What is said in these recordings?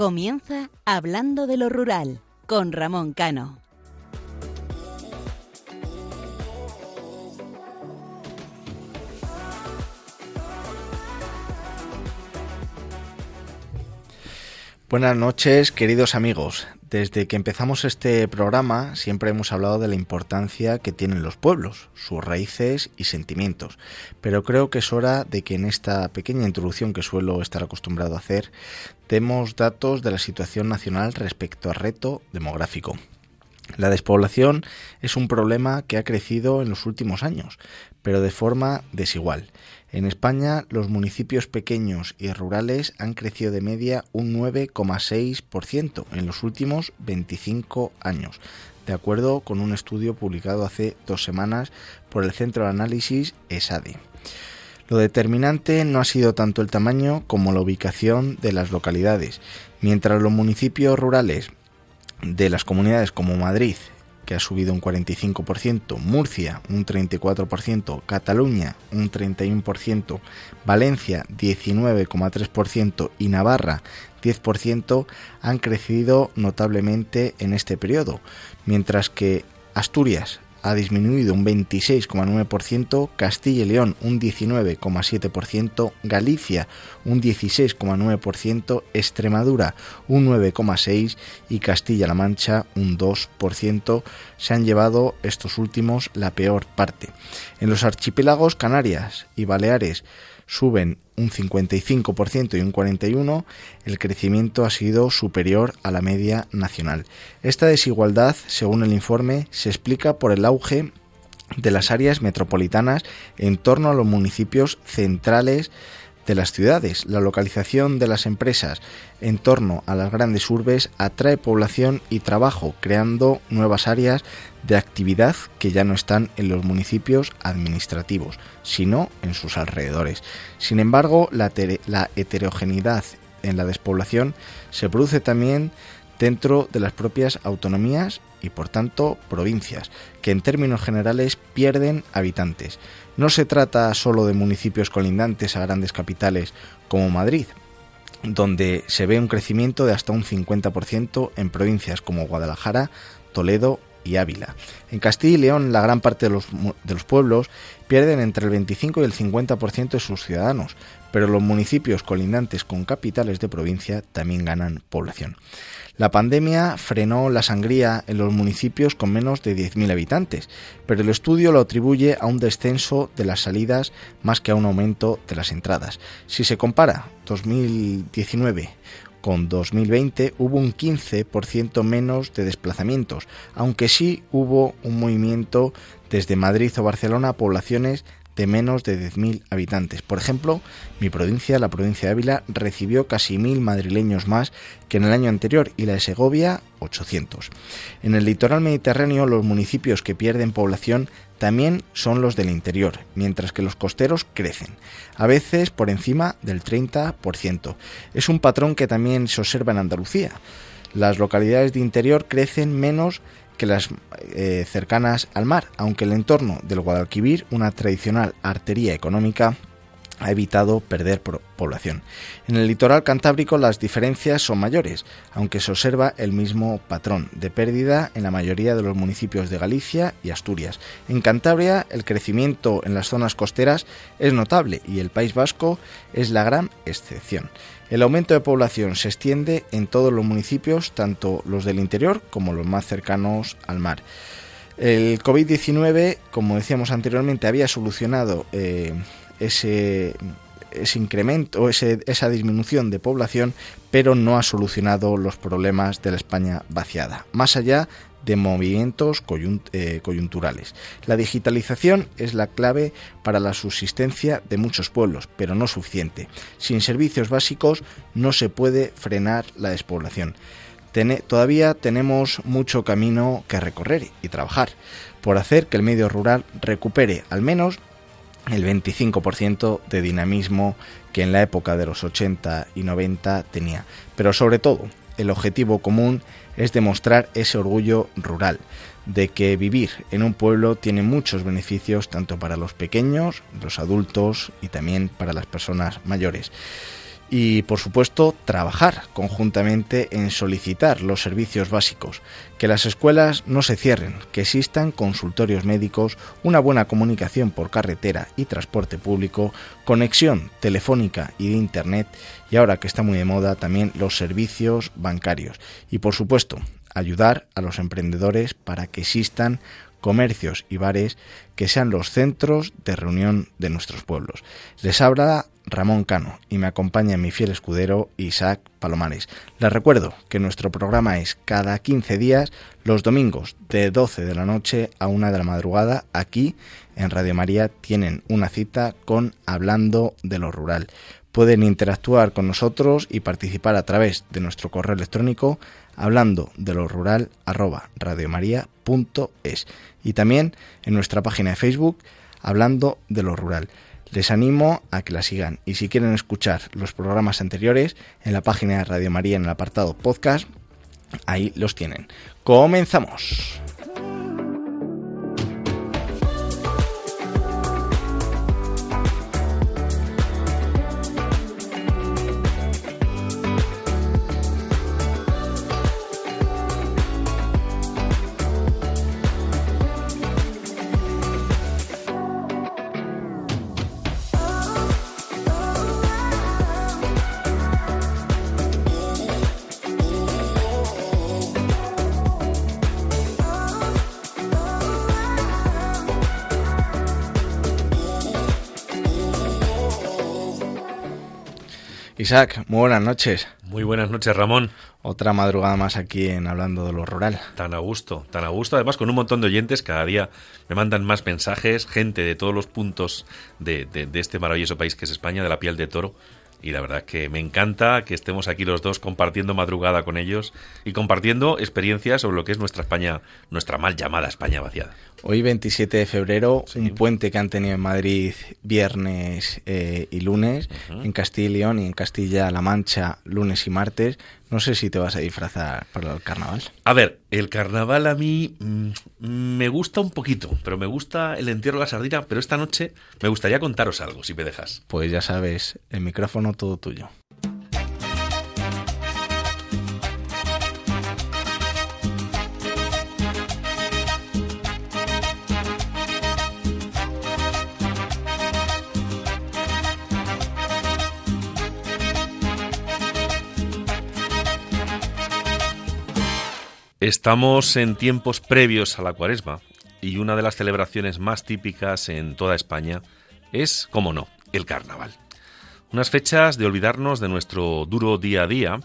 Comienza Hablando de lo Rural con Ramón Cano. Buenas noches, queridos amigos. Desde que empezamos este programa siempre hemos hablado de la importancia que tienen los pueblos, sus raíces y sentimientos, pero creo que es hora de que en esta pequeña introducción que suelo estar acostumbrado a hacer demos datos de la situación nacional respecto al reto demográfico. La despoblación es un problema que ha crecido en los últimos años, pero de forma desigual. En España, los municipios pequeños y rurales han crecido de media un 9,6% en los últimos 25 años, de acuerdo con un estudio publicado hace dos semanas por el Centro de Análisis ESADE. Lo determinante no ha sido tanto el tamaño como la ubicación de las localidades, mientras los municipios rurales de las comunidades como Madrid, que ha subido un 45%, Murcia un 34%, Cataluña un 31%, Valencia 19,3% y Navarra 10% han crecido notablemente en este periodo, mientras que Asturias ha disminuido un 26,9%, Castilla y León un 19,7%, Galicia un 16,9%, Extremadura un 9,6% y Castilla-La Mancha un 2%. Se han llevado estos últimos la peor parte. En los archipiélagos Canarias y Baleares suben un 55% y un 41%, el crecimiento ha sido superior a la media nacional. Esta desigualdad, según el informe, se explica por el auge de las áreas metropolitanas en torno a los municipios centrales de las ciudades. La localización de las empresas en torno a las grandes urbes atrae población y trabajo, creando nuevas áreas de actividad que ya no están en los municipios administrativos, sino en sus alrededores. Sin embargo, la, heterogeneidad en la despoblación se produce también dentro de las propias autonomías y por tanto provincias, que en términos generales pierden habitantes. No se trata solo de municipios colindantes a grandes capitales como Madrid, donde se ve un crecimiento de hasta un 50% en provincias como Guadalajara, Toledo y Ávila. En Castilla y León, la gran parte de los, pueblos pierden entre el 25 y el 50% de sus ciudadanos, pero los municipios colindantes con capitales de provincia también ganan población. La pandemia frenó la sangría en los municipios con menos de 10.000 habitantes, pero el estudio lo atribuye a un descenso de las salidas más que a un aumento de las entradas. Si se compara 2019 con 2020 hubo un 15% menos de desplazamientos, aunque sí hubo un movimiento desde Madrid o Barcelona a poblaciones de menos de 10.000 habitantes. Por ejemplo, mi provincia, la provincia de Ávila, recibió casi 1.000 madrileños más que en el año anterior y la de Segovia 800. En el litoral mediterráneo los municipios que pierden población también son los del interior, mientras que los costeros crecen, a veces por encima del 30%. Es un patrón que también se observa en Andalucía. Las localidades de interior crecen menos que las eh, cercanas al mar, aunque el entorno del Guadalquivir, una tradicional artería económica, ha evitado perder población. En el litoral cantábrico las diferencias son mayores, aunque se observa el mismo patrón de pérdida en la mayoría de los municipios de Galicia y Asturias. En Cantabria el crecimiento en las zonas costeras es notable y el País Vasco es la gran excepción. El aumento de población se extiende en todos los municipios, tanto los del interior como los más cercanos al mar. El COVID-19, como decíamos anteriormente, había solucionado eh, ese, incremento, ese, esa disminución de población, pero no ha solucionado los problemas de la España vaciada. Más allá de movimientos eh, coyunturales. La digitalización es la clave para la subsistencia de muchos pueblos, pero no suficiente. Sin servicios básicos no se puede frenar la despoblación. todavía tenemos mucho camino que recorrer y trabajar por hacer que el medio rural recupere al menos el 25% de dinamismo que en la época de los 80 y 90 tenía. Pero sobre todo, el objetivo común es demostrar ese orgullo rural, de que vivir en un pueblo tiene muchos beneficios tanto para los pequeños, los adultos y también para las personas mayores. Y por supuesto trabajar conjuntamente en solicitar los servicios básicos, que las escuelas no se cierren, que existan consultorios médicos, una buena comunicación por carretera y transporte público, conexión telefónica y de internet y ahora que está muy de moda también los servicios bancarios y por supuesto ayudar a los emprendedores para que existan comercios y bares que sean los centros de reunión de nuestros pueblos. Les habla Ramón Cano y me acompaña mi fiel escudero Isaac Palomares. Les recuerdo que nuestro programa es cada 15 días, los domingos de 12 de la noche a 1 de la madrugada, aquí en Radio María tienen una cita con Hablando de lo Rural. Pueden interactuar con nosotros y participar a través de nuestro correo electrónico hablando de lo rural arroba radiomaria.es y también en nuestra página de Facebook hablando de lo rural. Les animo a que la sigan y si quieren escuchar los programas anteriores en la página de Radio María en el apartado podcast, ahí los tienen. Comenzamos. Isaac, muy buenas noches. Muy buenas noches, Ramón. Otra madrugada más aquí en Hablando de lo Rural. Tan a gusto, tan a gusto. Además, con un montón de oyentes, cada día me mandan más mensajes, gente de todos los puntos de, de este maravilloso país que es España, de la piel de toro y la verdad que me encanta que estemos aquí los dos compartiendo madrugada con ellos y compartiendo experiencias sobre lo que es nuestra España, nuestra mal llamada España vaciada. Hoy 27 de febrero, un puente que han tenido en Madrid viernes eh, y lunes, en Castilla y León y en Castilla-La Mancha lunes y martes. No sé si te vas a disfrazar para el carnaval. A ver, el carnaval a mí mm, me gusta un poquito, pero me gusta el entierro de la sardina, pero esta noche me gustaría contaros algo, si me dejas. Pues ya sabes, el micrófono todo tuyo. Estamos en tiempos previos a la cuaresma y una de las celebraciones más típicas en toda España es, como no, el carnaval. Unas fechas de olvidarnos de nuestro duro día a día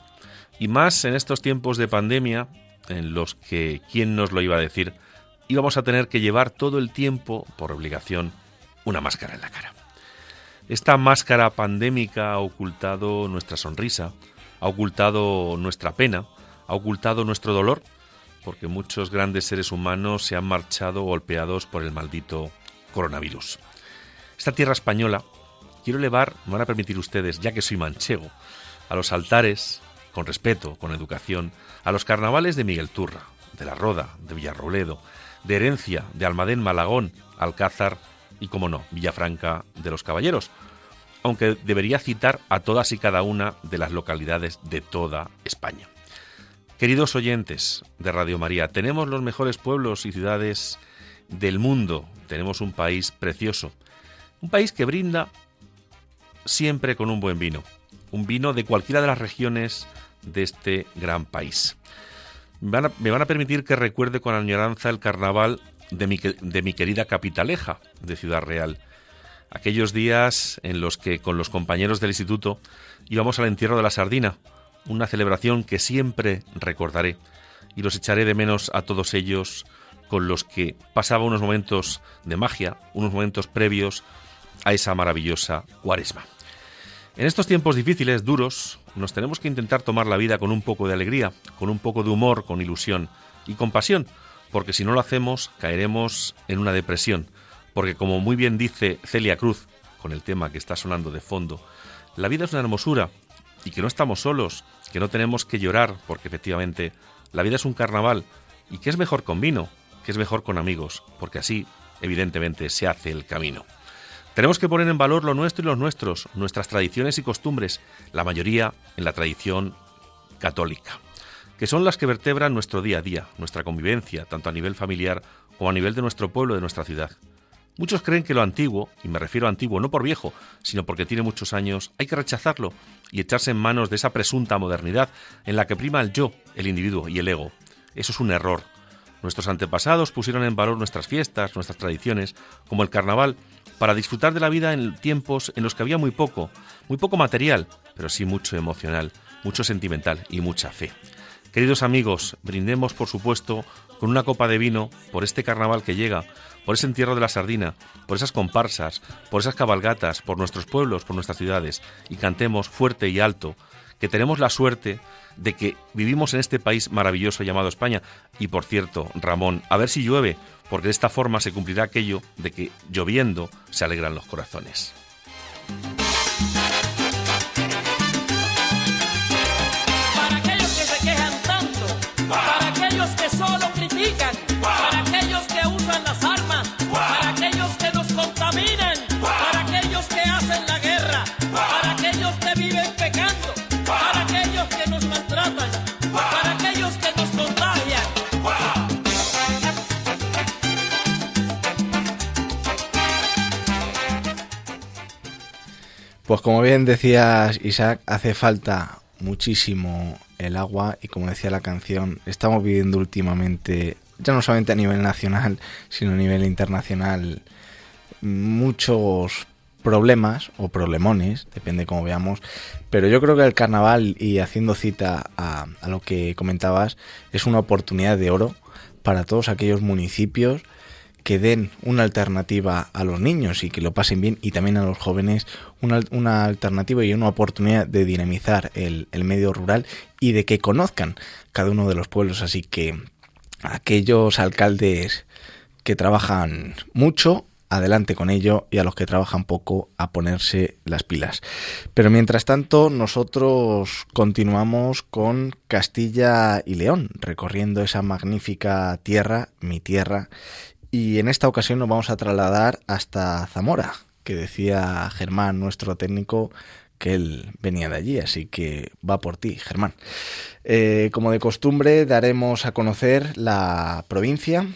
y más en estos tiempos de pandemia en los que, ¿quién nos lo iba a decir?, íbamos a tener que llevar todo el tiempo, por obligación, una máscara en la cara. Esta máscara pandémica ha ocultado nuestra sonrisa, ha ocultado nuestra pena, ha ocultado nuestro dolor porque muchos grandes seres humanos se han marchado golpeados por el maldito coronavirus. Esta tierra española quiero elevar, me van a permitir ustedes, ya que soy manchego, a los altares, con respeto, con educación, a los carnavales de Miguel Turra, de La Roda, de Villarrobledo, de Herencia, de Almadén, Malagón, Alcázar y, como no, Villafranca de los Caballeros, aunque debería citar a todas y cada una de las localidades de toda España. Queridos oyentes de Radio María, tenemos los mejores pueblos y ciudades del mundo, tenemos un país precioso, un país que brinda siempre con un buen vino, un vino de cualquiera de las regiones de este gran país. Me van a, permitir que recuerde con añoranza el carnaval de mi, de mi querida capitaleja de Ciudad Real, aquellos días en los que con los compañeros del instituto íbamos al entierro de la sardina, una celebración que siempre recordaré y los echaré de menos a todos ellos con los que pasaba unos momentos de magia, unos momentos previos a esa maravillosa cuaresma. En estos tiempos difíciles, duros, nos tenemos que intentar tomar la vida con un poco de alegría, con un poco de humor, con ilusión y compasión, porque si no lo hacemos caeremos en una depresión, porque como muy bien dice Celia Cruz, con el tema que está sonando de fondo, la vida es una hermosura y que no estamos solos, que no tenemos que llorar, porque efectivamente la vida es un carnaval y que es mejor con vino, que es mejor con amigos, porque así, evidentemente, se hace el camino. Tenemos que poner en valor lo nuestro y los nuestros, nuestras tradiciones y costumbres, la mayoría en la tradición católica, que son las que vertebran nuestro día a día, nuestra convivencia, tanto a nivel familiar como a nivel de nuestro pueblo, de nuestra ciudad. Muchos creen que lo antiguo, y me refiero a antiguo no por viejo, sino porque tiene muchos años, hay que rechazarlo y echarse en manos de esa presunta modernidad en la que prima el yo, el individuo y el ego. Eso es un error. Nuestros antepasados pusieron en valor nuestras fiestas, nuestras tradiciones, como el carnaval, para disfrutar de la vida en tiempos en los que había muy poco, muy poco material, pero sí mucho emocional, mucho sentimental y mucha fe. Queridos amigos, brindemos por supuesto con una copa de vino por este carnaval que llega, por ese entierro de la sardina, por esas comparsas, por esas cabalgatas, por nuestros pueblos, por nuestras ciudades, y cantemos fuerte y alto que tenemos la suerte de que vivimos en este país maravilloso llamado España. Y por cierto, Ramón, a ver si llueve, porque de esta forma se cumplirá aquello de que lloviendo se alegran los corazones. Pues como bien decías, Isaac, hace falta muchísimo el agua y como decía la canción, estamos viviendo últimamente, ya no solamente a nivel nacional, sino a nivel internacional, muchos problemas o problemones, depende cómo veamos, pero yo creo que el carnaval y haciendo cita a, a lo que comentabas, es una oportunidad de oro para todos aquellos municipios que den una alternativa a los niños y que lo pasen bien y también a los jóvenes una, una alternativa y una oportunidad de dinamizar el, el, medio rural y de que conozcan cada uno de los pueblos. Así que aquellos alcaldes que trabajan mucho, adelante con ello y a los que trabajan poco a ponerse las pilas. Pero mientras tanto nosotros continuamos con Castilla y León, recorriendo esa magnífica tierra, mi tierra, y en esta ocasión nos vamos a trasladar hasta Zamora, que decía Germán, nuestro técnico, que él venía de allí, así que va por ti, Germán. Eh, como de costumbre, daremos a conocer la provincia,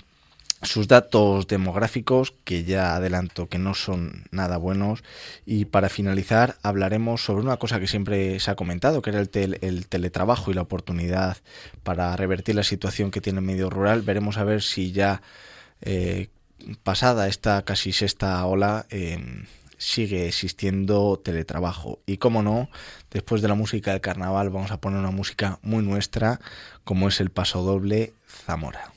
sus datos demográficos, que ya adelanto que no son nada buenos, y para finalizar hablaremos sobre una cosa que siempre se ha comentado, que era el, el teletrabajo y la oportunidad para revertir la situación que tiene el medio rural. Veremos a ver si ya eh, pasada esta casi sexta ola, sigue existiendo teletrabajo. Y como no, después de la música del carnaval vamos a poner una música muy nuestra, como es el paso doble Zamora.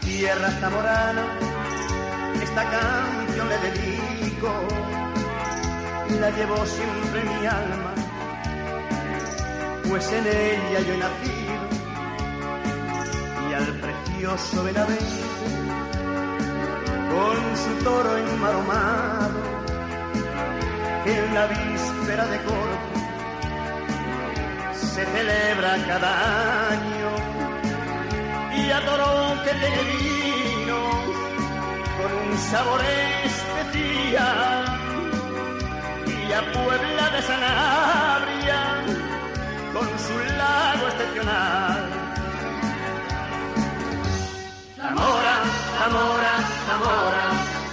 Tierra zamorana, esta canción le dedico, la llevo siempre mi alma, pues en ella yo he nacido y al precioso Benavente, con su toro enmaromado, en la víspera de corte se celebra cada año adoro que tiene vino con un sabor especial y a Puebla de Sanabria con su lago excepcional. Zamora, Zamora, Zamora,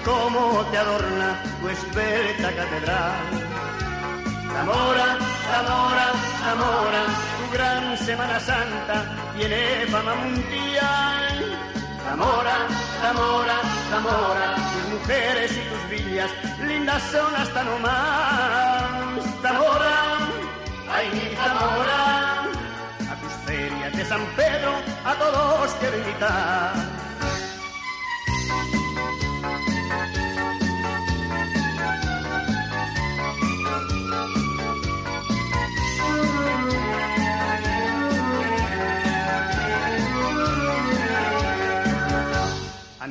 cómo te adorna tu esbelta catedral. Zamora, Zamora, Zamora, tu gran Semana Santa tiene fama mundial. Zamora, Zamora, Zamora, tus mujeres y tus villas, lindas son hasta no más. Zamora, ay mi Zamora, a tus ferias de San Pedro, a todos quiero invitar.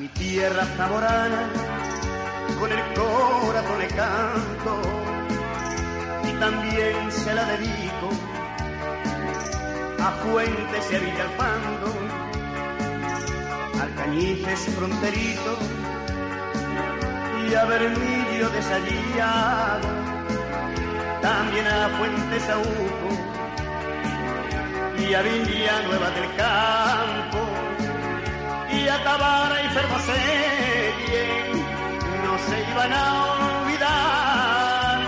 Mi tierra zamorana, con el corazón le canto y también se la dedico a Fuentes y a Villalpando, Arcañices fronterito y a Bermillo desallado, también a Fuentes Sauco y a Nueva del Campo y a Tabara y Fermoselle no se iban a olvidar.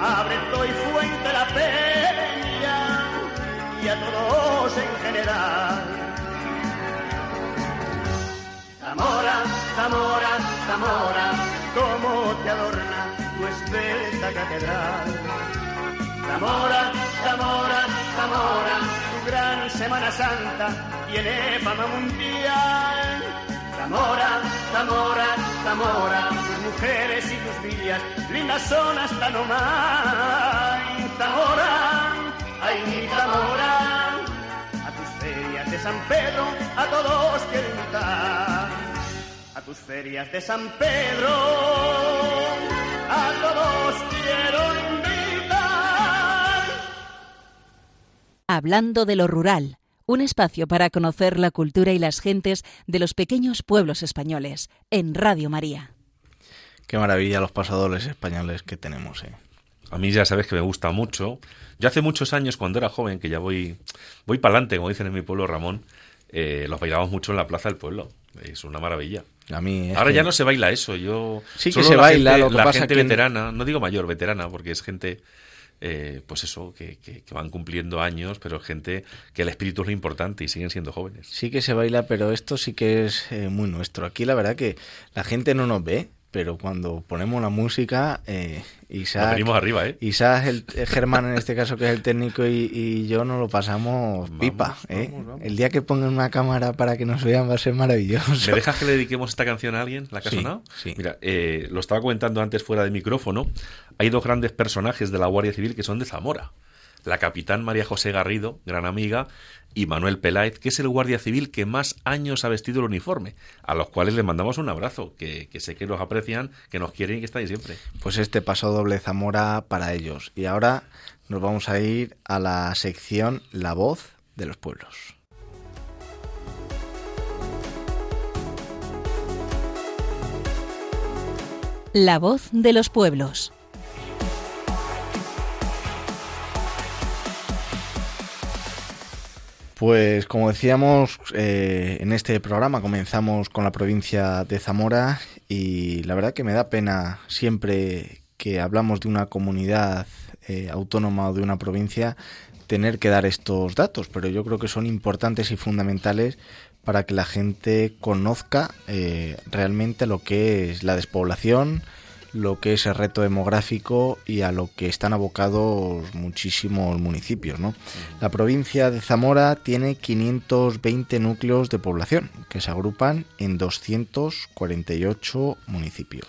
Abreto y Fuente la Peña y a todos en general. Zamora, Zamora, Zamora, cómo te adorna tu esbelta catedral Zamora, Zamora, Zamora, tu gran Semana Santa tiene fama mundial. Zamora, Zamora, Zamora, tus mujeres y tus villas, lindas son hasta no más. Zamora, ay mi Zamora, a tus ferias de San Pedro, a todos quiero invitar. A tus ferias de San Pedro, a todos quiero invitar. Hablando de lo rural, un espacio para conocer la cultura y las gentes de los pequeños pueblos españoles, en Radio María. Qué maravilla los pasadores españoles que tenemos, ¿eh? A mí ya sabes que me gusta mucho. Yo hace muchos años, cuando era joven, que ya voy, voy para adelante, como dicen en mi pueblo Ramón, eh, los bailábamos mucho en la plaza del pueblo. Es una maravilla. A mí Ahora ya no se baila eso. Yo sí que se baila. lo que la pasa gente que... veterana, no digo mayor, veterana, porque es gente eh, pues eso, que, que, van cumpliendo años, pero gente que el espíritu es lo importante y siguen siendo jóvenes. Sí que se baila, pero esto sí que es eh, muy nuestro. Aquí la verdad que la gente no nos ve, pero cuando ponemos la música, eh, Isaac, venimos arriba, ¿eh? Isaac el, Germán en este caso que es el técnico y, yo nos lo pasamos pipa. ¿eh? El día que pongan una cámara para que nos vean va a ser maravilloso. ¿Me dejas que le dediquemos esta canción a alguien, la que ha sonado? Sí. Mira, eh, lo estaba comentando antes fuera de micrófono. Hay dos grandes personajes de la Guardia Civil que son de Zamora la capitán María José Garrido, gran amiga, y Manuel Peláez, que es el guardia civil que más años ha vestido el uniforme, a los cuales les mandamos un abrazo, que, sé que los aprecian, que nos quieren y que están ahí siempre. Pues este paso doble Zamora para ellos. Y ahora nos vamos a ir a la sección La voz de los pueblos. La voz de los pueblos. Pues como decíamos, eh, en este programa comenzamos con la provincia de Zamora y la verdad que me da pena siempre que hablamos de una comunidad eh, autónoma o de una provincia tener que dar estos datos, pero yo creo que son importantes y fundamentales para que la gente conozca eh, realmente lo que es la despoblación, lo que es el reto demográfico y a lo que están abocados muchísimos municipios. ¿no? La provincia de Zamora tiene 520 núcleos de población que se agrupan en 248 municipios.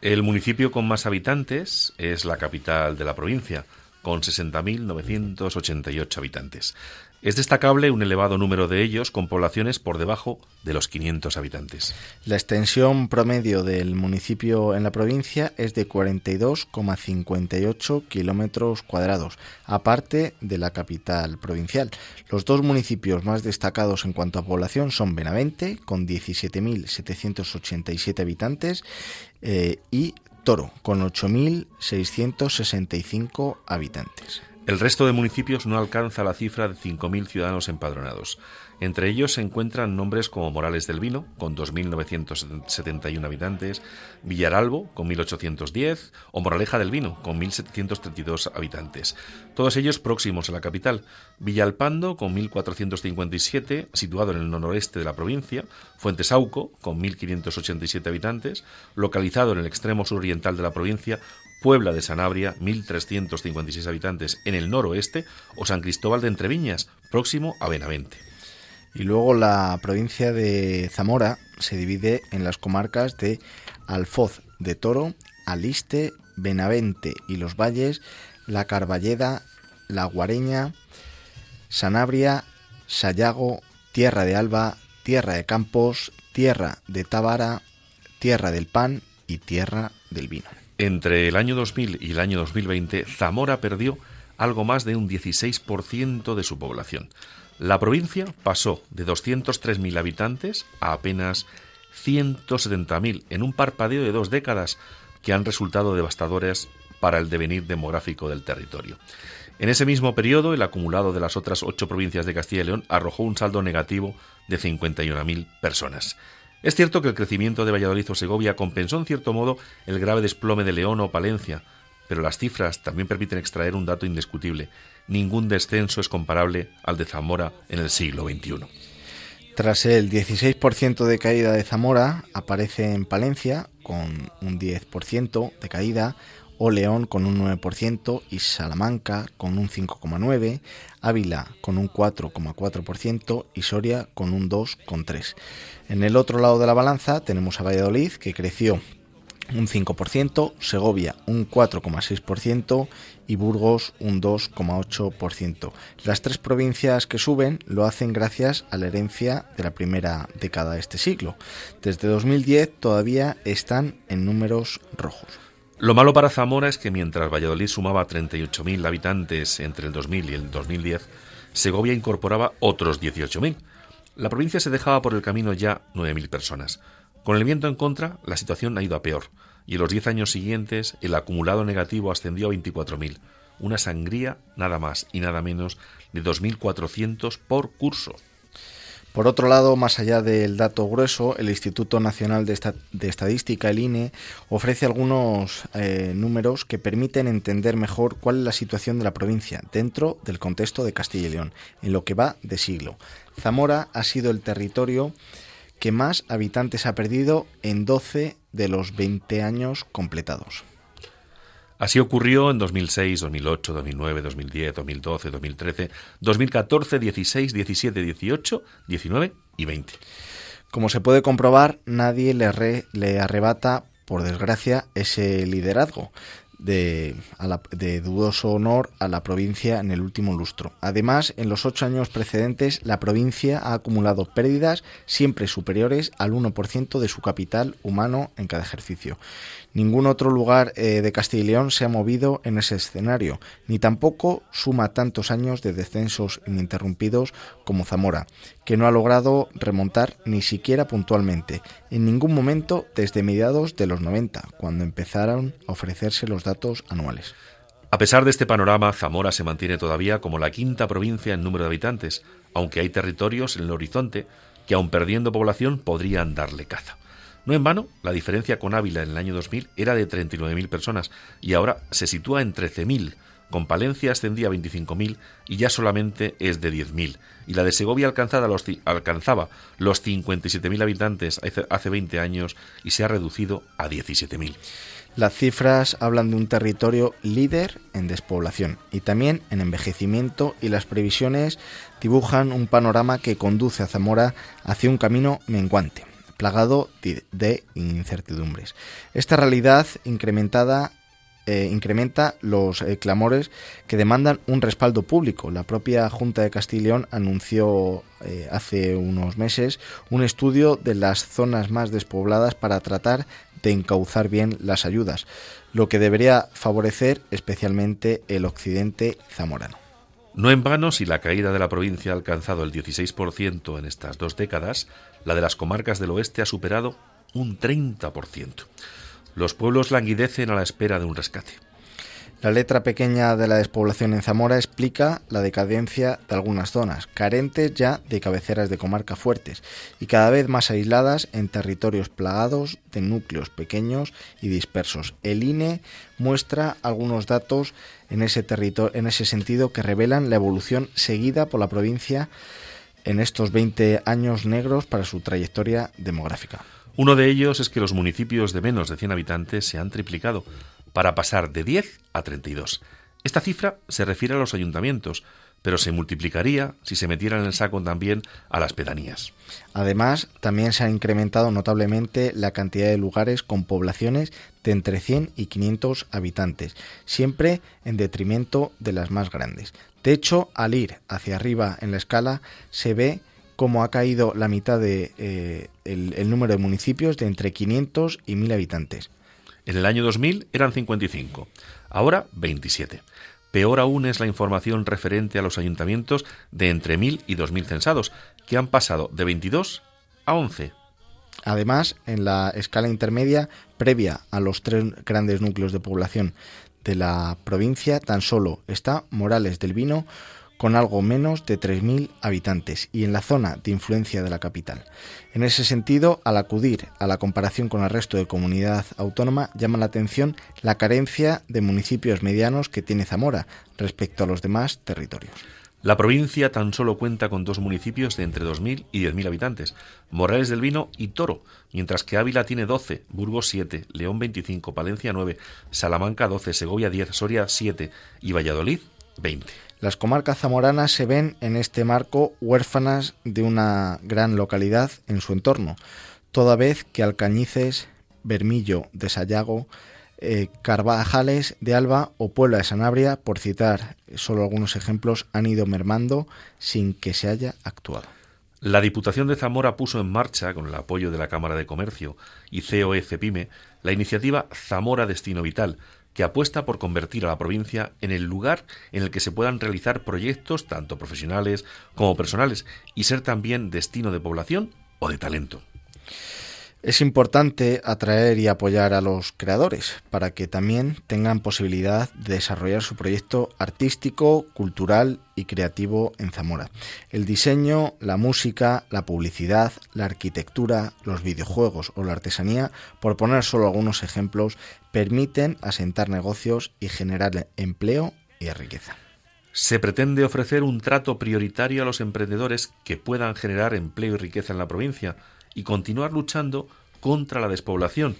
El municipio con más habitantes es la capital de la provincia, con 60.988 habitantes. Es destacable un elevado número de ellos con poblaciones por debajo de los 500 habitantes. La extensión promedio del municipio en la provincia es de 42,58 kilómetros cuadrados, aparte de la capital provincial. Los dos municipios más destacados en cuanto a población son Benavente, con 17.787 habitantes, eh, y Toro, con 8.665 habitantes. El resto de municipios no alcanza la cifra de 5.000 ciudadanos empadronados. Entre ellos se encuentran nombres como Morales del Vino, con 2.971 habitantes, Villaralbo, con 1.810, o Moraleja del Vino, con 1.732 habitantes. Todos ellos próximos a la capital. Villalpando, con 1.457, situado en el noroeste de la provincia. Fuentesauco, con 1.587 habitantes, localizado en el extremo suroriental de la provincia, Puebla de Sanabria, 1.356 habitantes en el noroeste, o San Cristóbal de Entreviñas, próximo a Benavente. Y luego la provincia de Zamora se divide en las comarcas de Alfoz de Toro, Aliste, Benavente y los Valles, La Carballeda, La Guareña, Sanabria, Sayago, Tierra de Alba, Tierra de Campos, Tierra de Tábara, Tierra del Pan y tierra del vino. Entre el año 2000 y el año 2020, Zamora perdió algo más de un 16% de su población. La provincia pasó de 203.000 habitantes a apenas 170.000 en un parpadeo de dos décadas que han resultado devastadoras para el devenir demográfico del territorio. En ese mismo periodo, el acumulado de las otras ocho provincias de Castilla y León arrojó un saldo negativo de 51.000 personas. Es cierto que el crecimiento de Valladolid o Segovia compensó en cierto modo el grave desplome de León o Palencia, pero las cifras también permiten extraer un dato indiscutible. Ningún descenso es comparable al de Zamora en el siglo XXI. Tras el 16% de caída de Zamora, aparece en Palencia con un 10% de caída, o León con un 9% y Salamanca con un 5,9%, Ávila con un 4,4% y Soria con un 2,3%. En el otro lado de la balanza tenemos a Valladolid que creció un 5%, Segovia un 4,6% y Burgos un 2,8%. Las tres provincias que suben lo hacen gracias a la herencia de la primera década de este siglo. Desde 2010 todavía están en números rojos. Lo malo para Zamora es que mientras Valladolid sumaba 38.000 habitantes entre el 2000 y el 2010, Segovia incorporaba otros 18.000. La provincia se dejaba por el camino ya 9.000 personas. Con el viento en contra, la situación ha ido a peor, y en los 10 años siguientes el acumulado negativo ascendió a 24.000, una sangría nada más y nada menos de 2.400 por curso. Por otro lado, más allá del dato grueso, el Instituto Nacional de, Estadística, el INE, ofrece algunos eh, números que permiten entender mejor cuál es la situación de la provincia dentro del contexto de Castilla y León, en lo que va de siglo. Zamora ha sido el territorio que más habitantes ha perdido en 12 de los 20 años completados. Así ocurrió en 2006, 2008, 2009, 2010, 2012, 2013, 2014, 16, 17, 18, 19 y 20. Como se puede comprobar, nadie le, le arrebata, por desgracia, ese liderazgo de, de, dudoso honor a la provincia en el último lustro. Además, en los ocho años precedentes, la provincia ha acumulado pérdidas siempre superiores al 1% de su capital humano en cada ejercicio. Ningún otro lugar eh, de Castilla y León se ha movido en ese escenario, ni tampoco suma tantos años de descensos ininterrumpidos como Zamora, que no ha logrado remontar ni siquiera puntualmente, en ningún momento desde mediados de los 90, cuando empezaron a ofrecerse los datos anuales. A pesar de este panorama, Zamora se mantiene todavía como la quinta provincia en número de habitantes, aunque hay territorios en el horizonte que, aun perdiendo población, podrían darle caza. No en vano, la diferencia con Ávila en el año 2000 era de 39.000 personas y ahora se sitúa en 13.000. Con Palencia ascendía a 25.000 y ya solamente es de 10.000. Y la de Segovia alcanzaba los, alcanzaba los 57.000 habitantes hace 20 años y se ha reducido a 17.000. Las cifras hablan de un territorio líder en despoblación y también en envejecimiento y las previsiones dibujan un panorama que conduce a Zamora hacia un camino menguante plagado de incertidumbres. Esta realidad incrementada eh, incrementa los eh, clamores que demandan un respaldo público. La propia Junta de Castilla y León anunció eh, hace unos meses un estudio de las zonas más despobladas para tratar de encauzar bien las ayudas, lo que debería favorecer especialmente el occidente zamorano. No en vano, si la caída de la provincia ha alcanzado el 16% en estas dos décadas, la de las comarcas del oeste ha superado un 30%. Los pueblos languidecen a la espera de un rescate. La letra pequeña de la despoblación en Zamora explica la decadencia de algunas zonas, carentes ya de cabeceras de comarca fuertes y cada vez más aisladas en territorios plagados de núcleos pequeños y dispersos. El INE muestra algunos datos en ese, en ese sentido que revelan la evolución seguida por la provincia en estos 20 años negros para su trayectoria demográfica. Uno de ellos es que los municipios de menos de 100 habitantes se han triplicado para pasar de 10 a 32. Esta cifra se refiere a los ayuntamientos, pero se multiplicaría si se metieran en el saco también a las pedanías. Además, también se ha incrementado notablemente la cantidad de lugares con poblaciones de entre 100 y 500 habitantes, siempre en detrimento de las más grandes. De hecho, al ir hacia arriba en la escala, se ve cómo ha caído la mitad del de, eh, el número de municipios de entre 500 y 1000 habitantes. En el año 2000 eran 55, ahora 27. Peor aún es la información referente a los ayuntamientos de entre 1.000 y 2.000 censados, que han pasado de 22 a 11. Además, en la escala intermedia, previa a los tres grandes núcleos de población de la provincia, tan solo está Morales del Vino, con algo menos de 3.000 habitantes y en la zona de influencia de la capital. En ese sentido, al acudir a la comparación con el resto de comunidad autónoma, llama la atención la carencia de municipios medianos que tiene Zamora respecto a los demás territorios. La provincia tan solo cuenta con dos municipios de entre 2.000 y 10.000 habitantes, Morales del Vino y Toro, mientras que Ávila tiene 12, Burgos 7, León 25, Palencia 9, Salamanca 12, Segovia 10, Soria 7 y Valladolid 20. Las comarcas zamoranas se ven en este marco huérfanas de una gran localidad en su entorno, toda vez que Alcañices, Bermillo de Sayago, eh, Carvajales de Alba o Puebla de Sanabria, por citar solo algunos ejemplos, han ido mermando sin que se haya actuado. La Diputación de Zamora puso en marcha, con el apoyo de la Cámara de Comercio y COE Cepime, la iniciativa Zamora Destino Vital, que apuesta por convertir a la provincia en el lugar en el que se puedan realizar proyectos tanto profesionales como personales y ser también destino de población o de talento. Es importante atraer y apoyar a los creadores para que también tengan posibilidad de desarrollar su proyecto artístico, cultural y creativo en Zamora. El diseño, la música, la publicidad, la arquitectura, los videojuegos o la artesanía, por poner solo algunos ejemplos, permiten asentar negocios y generar empleo y riqueza. Se pretende ofrecer un trato prioritario a los emprendedores que puedan generar empleo y riqueza en la provincia y continuar luchando contra la despoblación,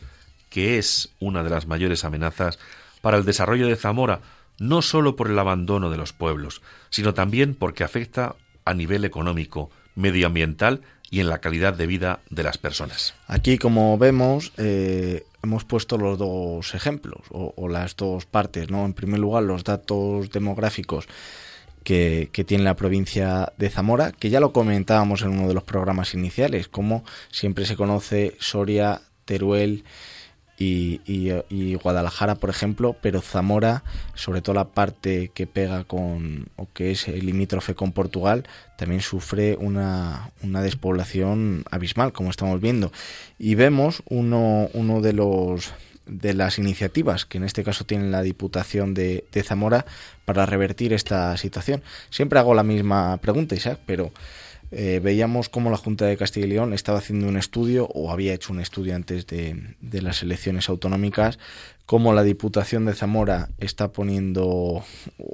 que es una de las mayores amenazas para el desarrollo de Zamora, no solo por el abandono de los pueblos, sino también porque afecta a nivel económico, medioambiental y en la calidad de vida de las personas. Aquí, como vemos, eh, hemos puesto los dos ejemplos o, o, las dos partes, ¿no? En primer lugar, los datos demográficos que, tiene la provincia de Zamora, que ya lo comentábamos en uno de los programas iniciales, como siempre se conoce Soria, Teruel y, y, Guadalajara, por ejemplo, pero Zamora, sobre todo la parte que pega con, o que es el limítrofe con Portugal, también sufre una, una despoblación abismal, como estamos viendo. Y vemos uno, uno de los de las iniciativas que en este caso tiene la Diputación de, Zamora para revertir esta situación. Siempre hago la misma pregunta, Isaac, pero eh, veíamos cómo la Junta de Castilla y León estaba haciendo un estudio, o había hecho un estudio antes de, de las elecciones autonómicas, cómo la Diputación de Zamora está poniendo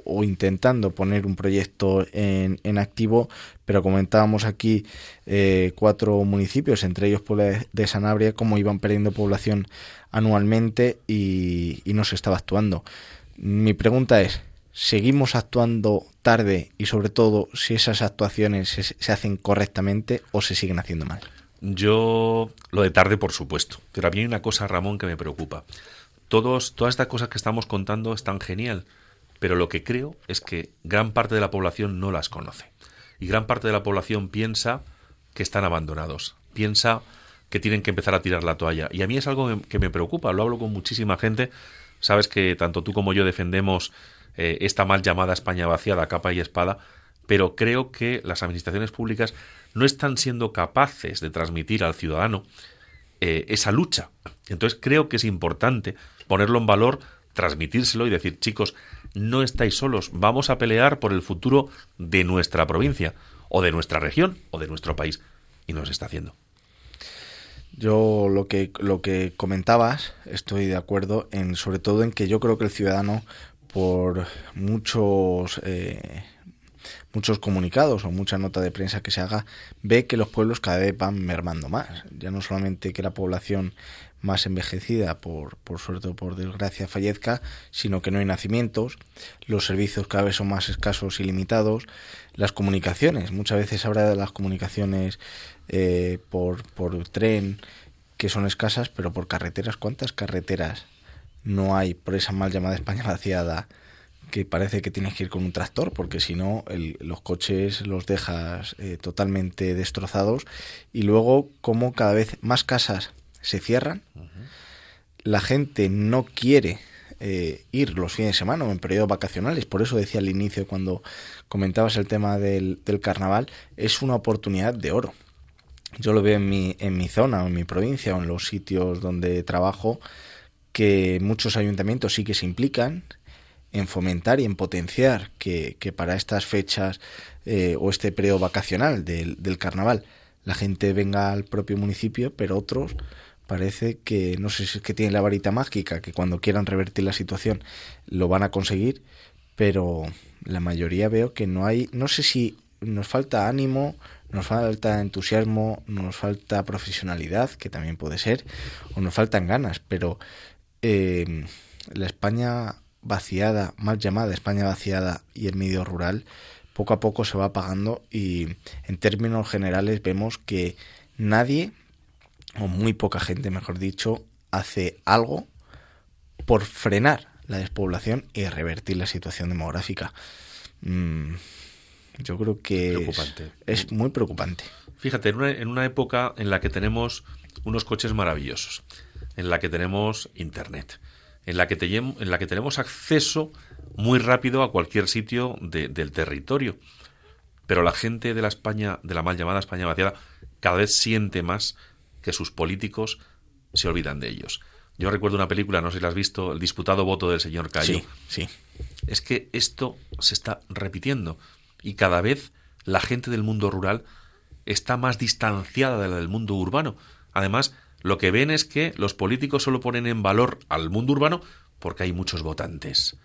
o intentando poner un proyecto en, en activo, pero comentábamos aquí eh, cuatro municipios, entre ellos Puebla de Sanabria, cómo iban perdiendo población anualmente y, no se estaba actuando. Mi pregunta es, ¿seguimos actuando tarde y sobre todo si esas actuaciones se, hacen correctamente o se siguen haciendo mal? Yo lo de tarde, por supuesto. Pero a mí hay una cosa, Ramón, que me preocupa. Todos, todas estas cosas que estamos contando están genial, pero lo que creo es que gran parte de la población no las conoce. Y gran parte de la población piensa que están abandonados. Piensa que tienen que empezar a tirar la toalla. Y a mí es algo que me preocupa, lo hablo con muchísima gente. Sabes que tanto tú como yo defendemos eh, esta mal llamada España vaciada, capa y espada, pero creo que las administraciones públicas no están siendo capaces de transmitir al ciudadano eh, esa lucha. Entonces creo que es importante ponerlo en valor, transmitírselo y decir, chicos, no estáis solos, vamos a pelear por el futuro de nuestra provincia, o de nuestra región, o de nuestro país. Y no se está haciendo. Yo lo que, lo que comentabas, estoy de acuerdo, en, sobre todo en que yo creo que el ciudadano, por muchos, eh, muchos comunicados o mucha nota de prensa que se haga, ve que los pueblos cada vez van mermando más. Ya no solamente que la población más envejecida, por, por suerte o por desgracia, fallezca, sino que no hay nacimientos, los servicios cada vez son más escasos y limitados, las comunicaciones, muchas veces de las comunicaciones eh, por, por tren, que son escasas, pero por carreteras, ¿cuántas carreteras no hay por esa mal llamada España vaciada que parece que tienes que ir con un tractor porque si no los coches los dejas eh, totalmente destrozados y luego como cada vez más casas se cierran la gente no quiere eh, ir los fines de semana o en periodos vacacionales. Por eso decía al inicio, cuando comentabas el tema del, del carnaval, es una oportunidad de oro. Yo lo veo en mi, en mi zona o en mi provincia o en los sitios donde trabajo, que muchos ayuntamientos sí que se implican en fomentar y en potenciar que, que para estas fechas eh, o este periodo vacacional del, del carnaval la gente venga al propio municipio, pero otros parece que no sé si es que tienen la varita mágica, que cuando quieran revertir la situación lo van a conseguir, pero la mayoría veo que no hay, no sé si nos falta ánimo, nos falta entusiasmo, nos falta profesionalidad, que también puede ser, o nos faltan ganas, pero eh, la España vaciada, mal llamada España vaciada y el medio rural, poco a poco se va apagando y en términos generales vemos que nadie o muy poca gente, mejor dicho, hace algo por frenar la despoblación y revertir la situación demográfica. Mm, yo creo que Preocupante. Es, es muy preocupante. Fíjate, en una, en una época en la que tenemos unos coches maravillosos, en la que tenemos internet, en la que, te- en la que tenemos acceso muy rápido a cualquier sitio de- del territorio. Pero la gente de la España, de la mal llamada España vaciada, cada vez siente más que sus políticos se olvidan de ellos. Yo recuerdo una película, no sé si la has visto, El disputado voto del señor Cayo Sí, sí. es que esto se está repitiendo y cada vez la gente del mundo rural está más distanciada de la del mundo urbano. Además, lo que ven es que los políticos solo ponen en valor al mundo urbano porque hay muchos votantes.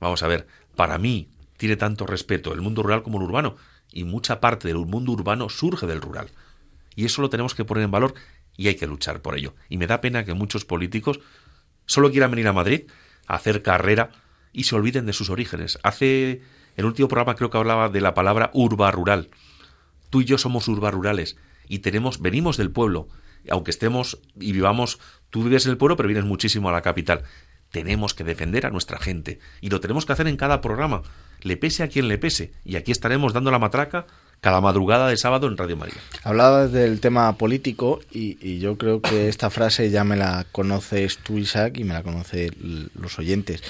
Vamos a ver, para mí tiene tanto respeto el mundo rural como el urbano y mucha parte del mundo urbano surge del rural. Y eso lo tenemos que poner en valor y hay que luchar por ello. Y me da pena que muchos políticos solo quieran venir a Madrid a hacer carrera y se olviden de sus orígenes. Hace el último programa creo que hablaba de la palabra urba rural. Tú y yo somos urba rurales y tenemos venimos del pueblo, aunque estemos y vivamos, tú vives en el pueblo pero vienes muchísimo a la capital. Tenemos que defender a nuestra gente y lo tenemos que hacer en cada programa, le pese a quien le pese, y aquí estaremos dando la matraca cada madrugada de sábado en Radio María. Hablabas del tema político y, yo creo que esta frase ya me la conoces tú, Isaac, y me la conocen los oyentes.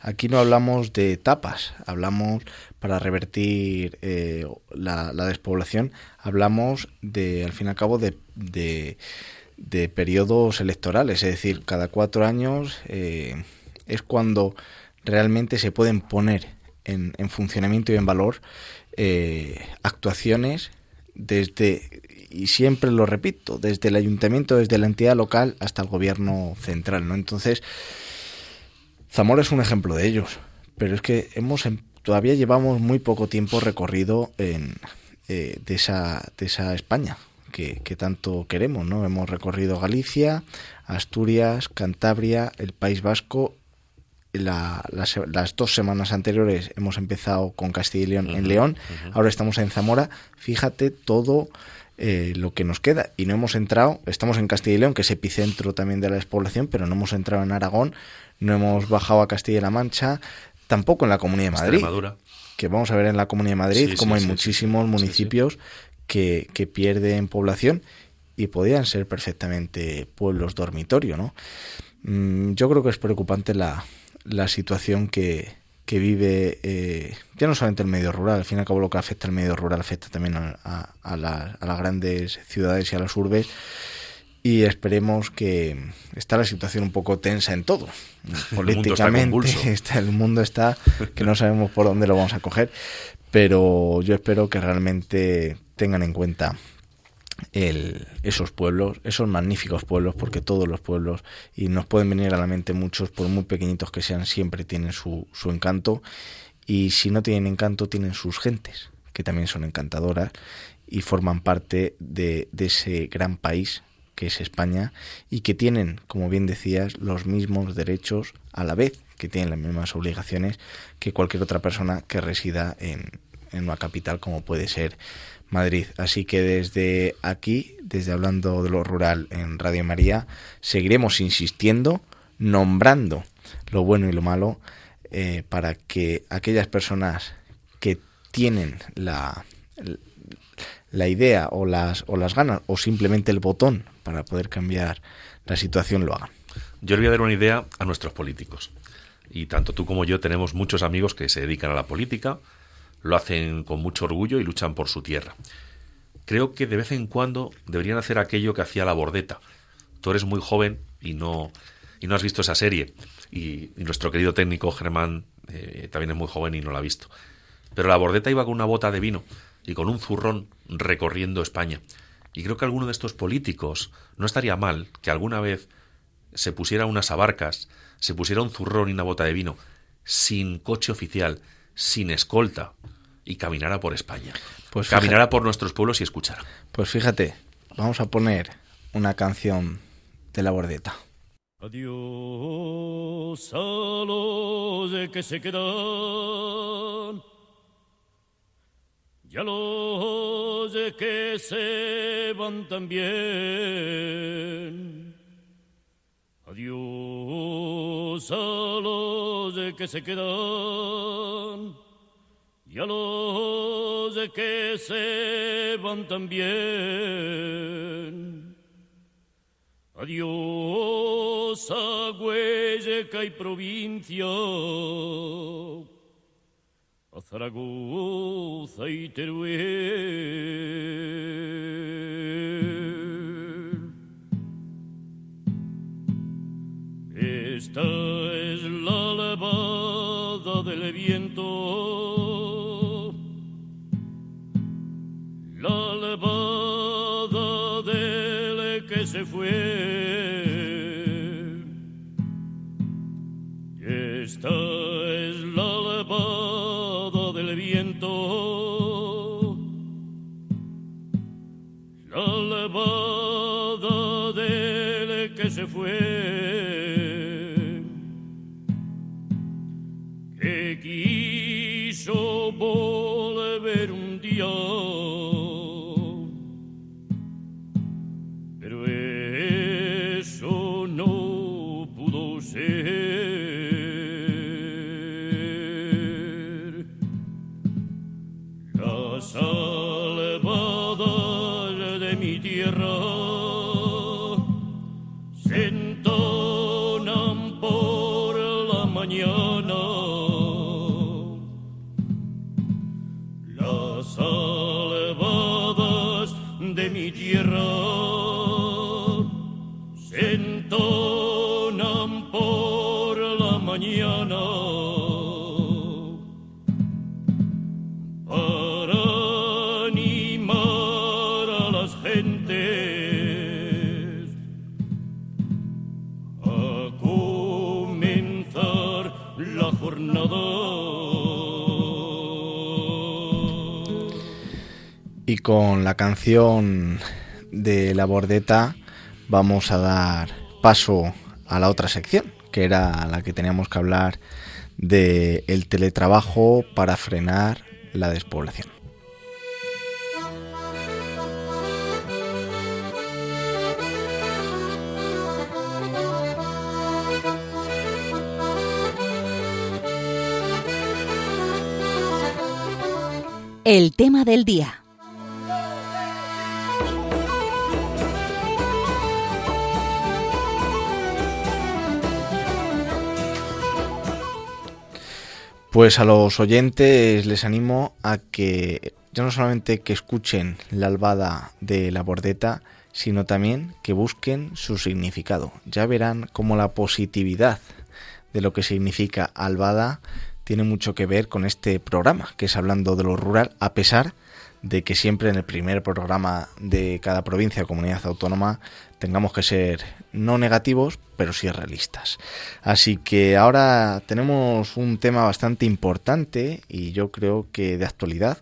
Aquí no hablamos de etapas, hablamos para revertir eh, la, la, despoblación, hablamos de, al fin y al cabo, de, de, de periodos electorales, es decir, cada cuatro años eh, es cuando realmente se pueden poner en, en funcionamiento y en valor eh, actuaciones desde, y siempre lo repito, desde el ayuntamiento, desde la entidad local hasta el gobierno central, ¿no? Entonces, Zamora es un ejemplo de ellos, pero es que hemos todavía llevamos muy poco tiempo recorrido en, eh, de, esa, de esa España que, que, tanto queremos, ¿no? Hemos recorrido Galicia, Asturias, Cantabria, el País Vasco. La, las, las, dos semanas anteriores hemos empezado con Castilla y León uh -huh, en León, uh -huh. ahora estamos en Zamora. Fíjate todo eh, lo que nos queda y no hemos entrado, estamos en Castilla y León, que es epicentro también de la despoblación, pero no hemos entrado en Aragón, no hemos bajado a Castilla-La Mancha, tampoco en la Comunidad de Madrid. Que vamos a ver en la Comunidad de Madrid, sí, como sí, hay sí, muchísimos municipios Que, que, pierden población y podrían ser perfectamente pueblos dormitorio, ¿no? Mm, yo creo que es preocupante la, la situación que, que vive eh, ya no solamente el medio rural, al fin y al cabo lo que afecta al medio rural afecta también a, a, a, la, a las grandes ciudades y a las urbes y esperemos que está la situación un poco tensa en todo. Políticamente, el mundo, está, el mundo está que no sabemos por dónde lo vamos a coger, pero yo espero que realmente tengan en cuenta el, esos pueblos, esos magníficos pueblos, porque todos los pueblos, y nos pueden venir a la mente muchos, por muy pequeñitos que sean, siempre tienen su, su encanto, y si no tienen encanto, tienen sus gentes, que también son encantadoras, y forman parte de, de ese gran país que es España y que tienen, como bien decías, los mismos derechos a la vez, que tienen las mismas obligaciones que cualquier otra persona que resida en, en una capital como puede ser Madrid. Así que desde aquí, desde hablando de lo rural en Radio María, seguiremos insistiendo, nombrando lo bueno y lo malo, eh, para que aquellas personas que tienen la, la idea o las, o las ganas o simplemente el botón para poder cambiar la situación lo hagan. Yo le voy a dar una idea a nuestros políticos. Y tanto tú como yo tenemos muchos amigos que se dedican a la política, lo hacen con mucho orgullo y luchan por su tierra. Creo que de vez en cuando deberían hacer aquello que hacía la Bordeta. Tú eres muy joven y no, y no has visto esa serie. Y, nuestro querido técnico Germán eh, también es muy joven y no la ha visto. Pero la Bordeta iba con una bota de vino y con un zurrón recorriendo España. Y creo que alguno de estos políticos no estaría mal que alguna vez se pusiera unas abarcas, se pusiera un zurrón y una bota de vino, sin coche oficial, sin escolta, y caminara por España. Pues caminara por nuestros pueblos y escuchara. Pues fíjate, vamos a poner una canción de la bordeta. Adiós a los que se quedan y a los que se van también. Adiós a los que se quedan y a los que se van también. Adiós a Huelleca y provincia, Zaragoza y Teruel. Esta es la levada del viento, la levada del que se fue. Esta es que quiso volver un día, la canción de la bordeta vamos a dar paso a la otra sección, que era la que teníamos que hablar de el teletrabajo para frenar la despoblación. El tema del día. Pues a los oyentes les animo a que ya no solamente que escuchen la albada de la bordeta, sino también que busquen su significado. Ya verán cómo la positividad de lo que significa albada tiene mucho que ver con este programa, que es hablando de lo rural, a pesar de que siempre en el primer programa de cada provincia o comunidad autónoma tengamos que ser no negativos, pero sí realistas. Así que ahora tenemos un tema bastante importante y yo creo que de actualidad,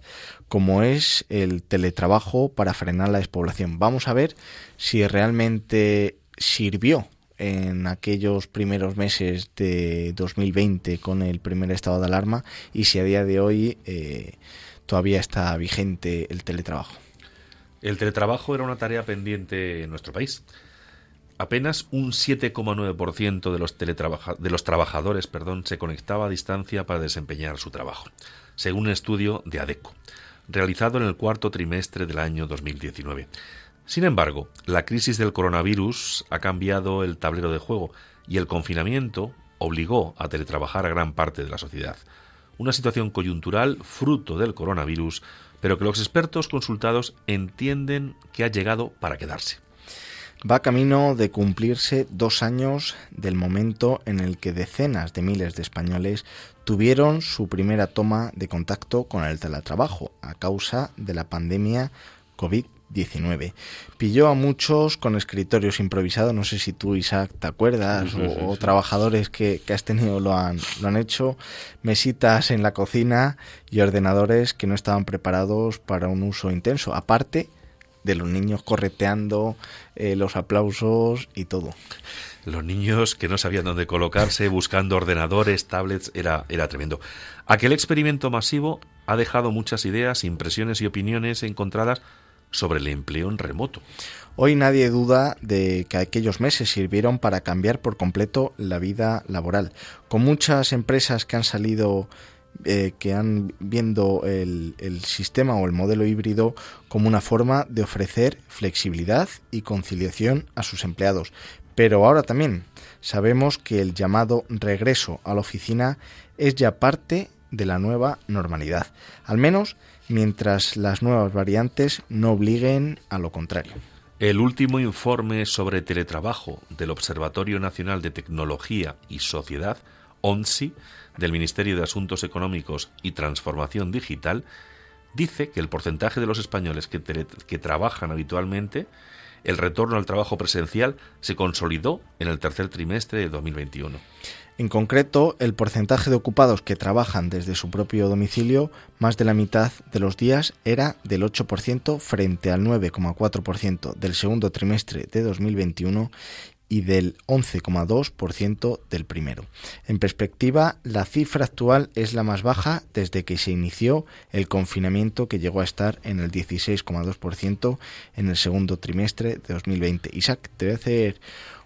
como es el teletrabajo para frenar la despoblación. Vamos a ver si realmente sirvió en aquellos primeros meses de 2020 con el primer estado de alarma y si a día de hoy eh, todavía está vigente el teletrabajo. El teletrabajo era una tarea pendiente en nuestro país. Apenas un 7,9% de los, de los trabajadores perdón, se conectaba a distancia para desempeñar su trabajo, según un estudio de ADECO, realizado en el cuarto trimestre del año 2019. Sin embargo, la crisis del coronavirus ha cambiado el tablero de juego y el confinamiento obligó a teletrabajar a gran parte de la sociedad. Una situación coyuntural fruto del coronavirus, pero que los expertos consultados entienden que ha llegado para quedarse. Va camino de cumplirse dos años del momento en el que decenas de miles de españoles tuvieron su primera toma de contacto con el teletrabajo a causa de la pandemia COVID-19. Pilló a muchos con escritorios improvisados, no sé si tú, Isaac, te acuerdas, o, trabajadores que, que, has tenido lo han, lo han hecho, mesitas en la cocina y ordenadores que no estaban preparados para un uso intenso. Aparte, de los niños correteando, eh, los aplausos y todo. Los niños que no sabían dónde colocarse, buscando ordenadores, tablets, era, era tremendo. Aquel experimento masivo ha dejado muchas ideas, impresiones y opiniones encontradas sobre el empleo en remoto. Hoy nadie duda de que aquellos meses sirvieron para cambiar por completo la vida laboral. Con muchas empresas que han salido eh, que han viendo el, el, sistema o el modelo híbrido como una forma de ofrecer flexibilidad y conciliación a sus empleados. Pero ahora también sabemos que el llamado regreso a la oficina es ya parte de la nueva normalidad, al menos mientras las nuevas variantes no obliguen a lo contrario. El último informe sobre teletrabajo del Observatorio Nacional de Tecnología y Sociedad, ONSI, del Ministerio de Asuntos Económicos y Transformación Digital dice que el porcentaje de los españoles que, que, trabajan habitualmente, el retorno al trabajo presencial se consolidó en el tercer trimestre de 2021. En concreto, el porcentaje de ocupados que trabajan desde su propio domicilio, más de la mitad de los días era del 8% frente al 9,4% del segundo trimestre de 2021 y del 11,2% del primero. En perspectiva, la cifra actual es la más baja desde que se inició el confinamiento que llegó a estar en el 16,2% en el segundo trimestre de 2020. Isaac, te voy a hacer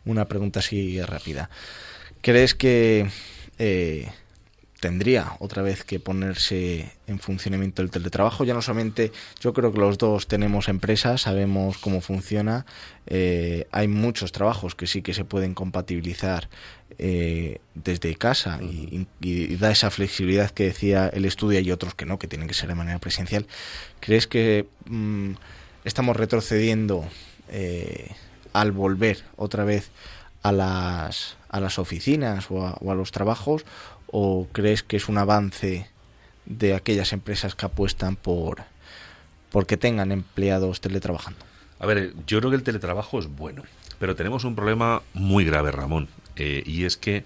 una pregunta así rápida. ¿Crees que eh, tendría otra vez que ponerse en funcionamiento el teletrabajo. Ya no solamente, yo creo que los dos tenemos empresas, sabemos cómo funciona. Eh, hay muchos trabajos que sí que se pueden compatibilizar eh, desde casa y, da esa flexibilidad que decía el estudio y otros que no, que tienen que ser de manera presencial. ¿Crees que mm, estamos retrocediendo al volver otra vez a las, a las oficinas o a los trabajos o crees que es un avance de aquellas empresas que apuestan por porque tengan empleados teletrabajando? A ver, yo creo que el teletrabajo es bueno, pero tenemos un problema muy grave, Ramón, eh, y es que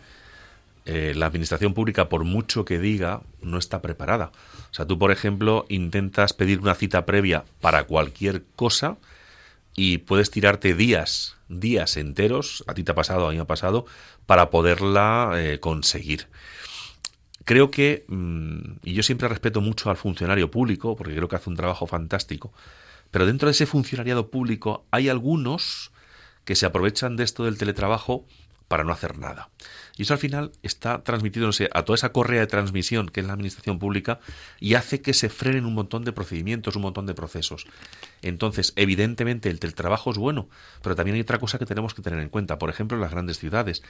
eh, la administración pública, por mucho que diga, no está preparada. O sea, tú, por ejemplo, intentas pedir una cita previa para cualquier cosa y puedes tirarte días, días enteros, a ti te ha pasado, a mí me ha pasado, para poderla eh, conseguir. Creo que, mm, y yo siempre respeto mucho al funcionario público, porque creo que hace un trabajo fantástico, pero dentro de ese funcionariado público hay algunos que se aprovechan de esto del teletrabajo para no hacer nada. Y eso al final está transmitiéndose a toda esa correa de transmisión que es la administración pública y hace que se frenen un montón de procedimientos, un montón de procesos. Entonces, evidentemente, el teletrabajo es bueno, pero también hay otra cosa que tenemos que tener en cuenta. Por ejemplo, en las grandes ciudades.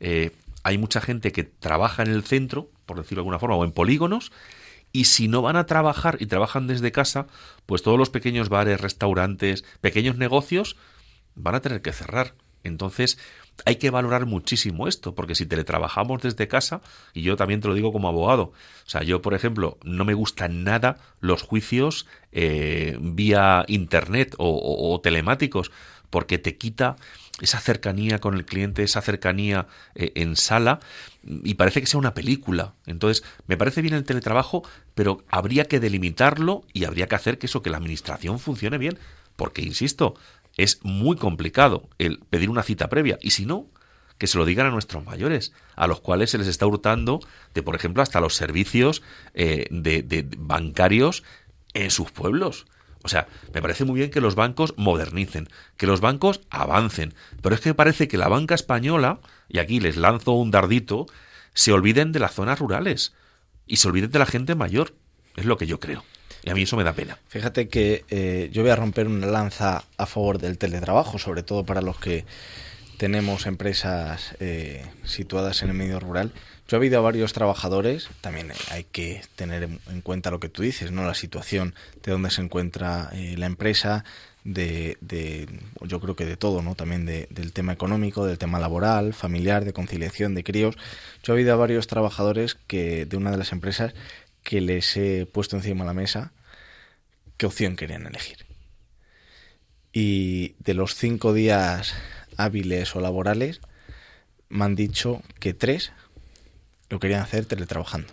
Eh, hay mucha gente que trabaja en el centro, por decirlo de alguna forma, o en polígonos, y si no van a trabajar y trabajan desde casa, pues todos los pequeños bares, restaurantes, pequeños negocios van a tener que cerrar. Entonces, hay que valorar muchísimo esto, porque si teletrabajamos desde casa, y yo también te lo digo como abogado, o sea, yo, por ejemplo, no me gustan nada los juicios eh, vía internet o, telemáticos, porque te quita esa cercanía con el cliente, esa cercanía eh, en sala, y parece que sea una película. Entonces, me parece bien el teletrabajo, pero habría que delimitarlo y habría que hacer que eso, que la administración funcione bien. Porque, insisto, es muy complicado el pedir una cita previa. Y si no, que se lo digan a nuestros mayores, a los cuales se les está hurtando de, por ejemplo, hasta los servicios eh, de, bancarios en sus pueblos. O sea, me parece muy bien que los bancos modernicen, que los bancos avancen, pero es que parece que la banca española, y aquí les lanzo un dardito, se olviden de las zonas rurales y se olviden de la gente mayor. Es lo que yo creo. Y a mí eso me da pena. Fíjate que eh, yo voy a romper una lanza a favor del teletrabajo, sobre todo para los que tenemos empresas eh, situadas en el medio rural. Yo he habido a varios trabajadores, también hay que tener en cuenta lo que tú dices, ¿no? La situación de dónde se encuentra eh, la empresa, de, de, yo creo que de todo, ¿no? También de, del tema económico, del tema laboral, familiar, de conciliación, de críos. Yo he habido a varios trabajadores que de una de las empresas que les he puesto encima de la mesa qué opción querían elegir. Y de los cinco días hábiles o laborales, me han dicho que tres lo querían hacer teletrabajando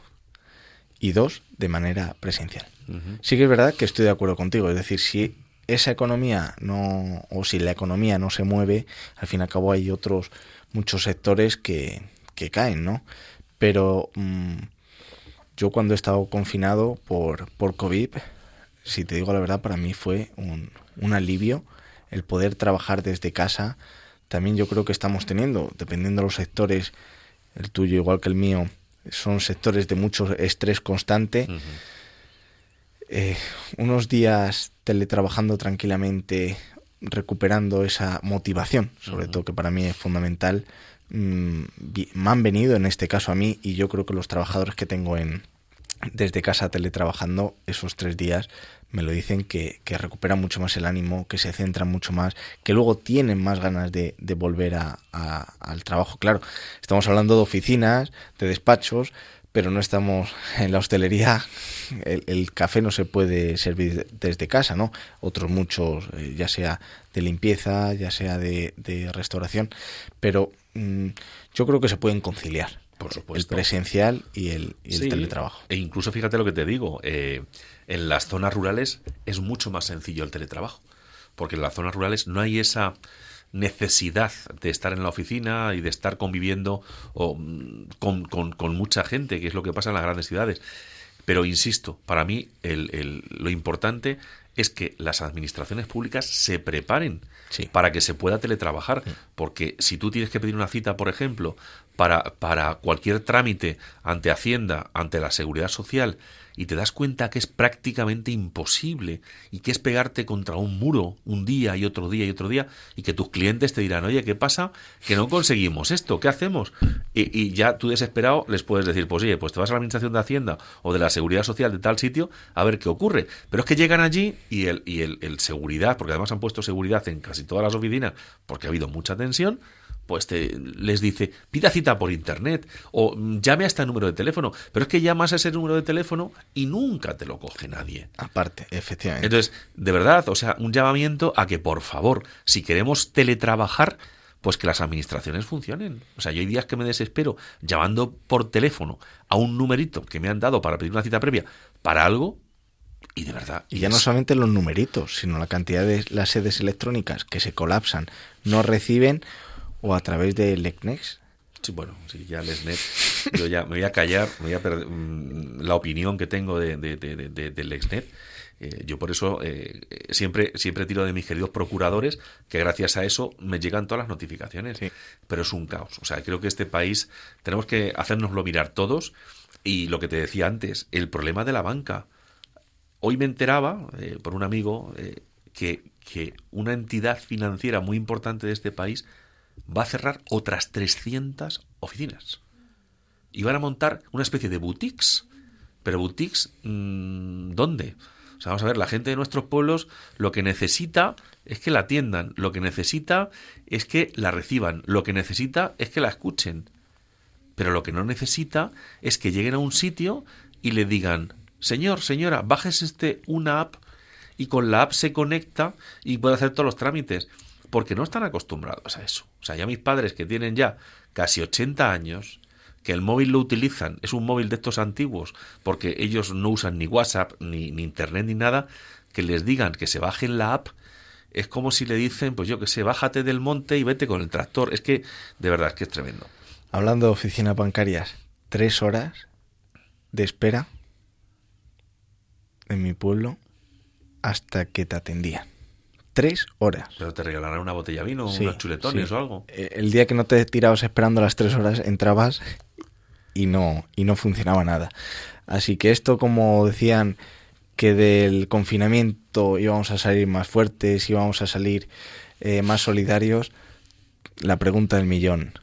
y dos de manera presencial. Uh -huh. Sí que es verdad que estoy de acuerdo contigo, es decir, si esa economía no o si la economía no se mueve, al fin y al cabo hay otros muchos sectores que, que caen, ¿no? Pero mmm, yo cuando he estado confinado por, por COVID, si te digo la verdad, para mí fue un, un alivio el poder trabajar desde casa. También yo creo que estamos teniendo, dependiendo de los sectores, el tuyo igual que el mío, son sectores de mucho estrés constante. Uh -huh. eh, unos días teletrabajando tranquilamente, recuperando esa motivación, sobre uh -huh. todo que para mí es fundamental, mmm, me han venido en este caso a mí y yo creo que los trabajadores que tengo en desde casa teletrabajando esos tres días me lo dicen que, que recuperan mucho más el ánimo, que se centran mucho más, que luego tienen más ganas de, volver a, al trabajo. Claro, estamos hablando de oficinas, de despachos, pero no estamos en la hostelería. El, café no se puede servir desde casa, ¿no? Otros muchos, eh, ya sea de limpieza, ya sea de, restauración, pero yo creo que se pueden conciliar. Por supuesto. El presencial y el, y el sí, teletrabajo. E incluso fíjate lo que te digo, eh, en las zonas rurales es mucho más sencillo el teletrabajo, porque en las zonas rurales no hay esa necesidad de estar en la oficina y de estar conviviendo o, con, con, con, mucha gente, que es lo que pasa en las grandes ciudades. Pero insisto, para mí el, el, lo importante es que las administraciones públicas se preparen sí. para que se pueda teletrabajar. Sí. Porque si tú tienes que pedir una cita, por ejemplo, para, para cualquier trámite ante Hacienda, ante la Seguridad Social, y te das cuenta que es prácticamente imposible y que es pegarte contra un muro un día y otro día y otro día y que tus clientes te dirán, oye, ¿qué pasa? Que no conseguimos esto, ¿qué hacemos? Y, y ya tú desesperado les puedes decir, pues oye, pues te vas a la Administración de Hacienda o de la Seguridad Social de tal sitio a ver qué ocurre. Pero es que llegan allí y el, y el, el seguridad, porque además han puesto seguridad en casi todas las oficinas porque ha habido mucha tensión, pues te, les dice, pida cita por internet o llame a este número de teléfono. Pero es que llamas a ese número de teléfono y nunca te lo coge nadie. Aparte, efectivamente. Entonces, de verdad, o sea, un llamamiento a que, por favor, si queremos teletrabajar, pues que las administraciones funcionen. O sea, yo hay días que me desespero llamando por teléfono a un numerito que me han dado para pedir una cita previa para algo y de verdad. Y ya no solamente los numeritos, sino la cantidad de las sedes electrónicas que se colapsan, no reciben o a través de LECNEX. Sí, bueno, sí, ya LECNET, yo ya me voy a callar, me voy a perder mmm, la opinión que tengo de, de, de, de, de LECNET. Eh, yo por eso eh, siempre, siempre tiro de mis queridos procuradores, que gracias a eso me llegan todas las notificaciones. Sí. Pero es un caos. O sea, creo que este país tenemos que hacernoslo mirar todos. Y lo que te decía antes, el problema de la banca. Hoy me enteraba, eh, por un amigo, eh, que, que una entidad financiera muy importante de este país va a cerrar otras 300 oficinas. Y van a montar una especie de boutiques. Pero boutiques, mmm, ¿dónde? O sea, vamos a ver, la gente de nuestros pueblos lo que necesita es que la atiendan, lo que necesita es que la reciban, lo que necesita es que la escuchen. Pero lo que no necesita es que lleguen a un sitio y le digan, señor, señora, bajes este una app y con la app se conecta y puede hacer todos los trámites porque no están acostumbrados a eso. O sea, ya mis padres que tienen ya casi 80 años, que el móvil lo utilizan, es un móvil de estos antiguos, porque ellos no usan ni WhatsApp, ni, ni Internet, ni nada, que les digan que se bajen la app, es como si le dicen, pues yo que sé, bájate del monte y vete con el tractor. Es que, de verdad, es que es tremendo. Hablando de oficinas bancarias, tres horas de espera en mi pueblo hasta que te atendían tres horas. Pero te regalarán una botella de vino, sí, unos chuletones sí. o algo. El día que no te tirabas esperando las tres horas, entrabas y no, y no funcionaba nada. Así que esto, como decían, que del confinamiento íbamos a salir más fuertes, íbamos a salir eh, más solidarios, la pregunta del millón,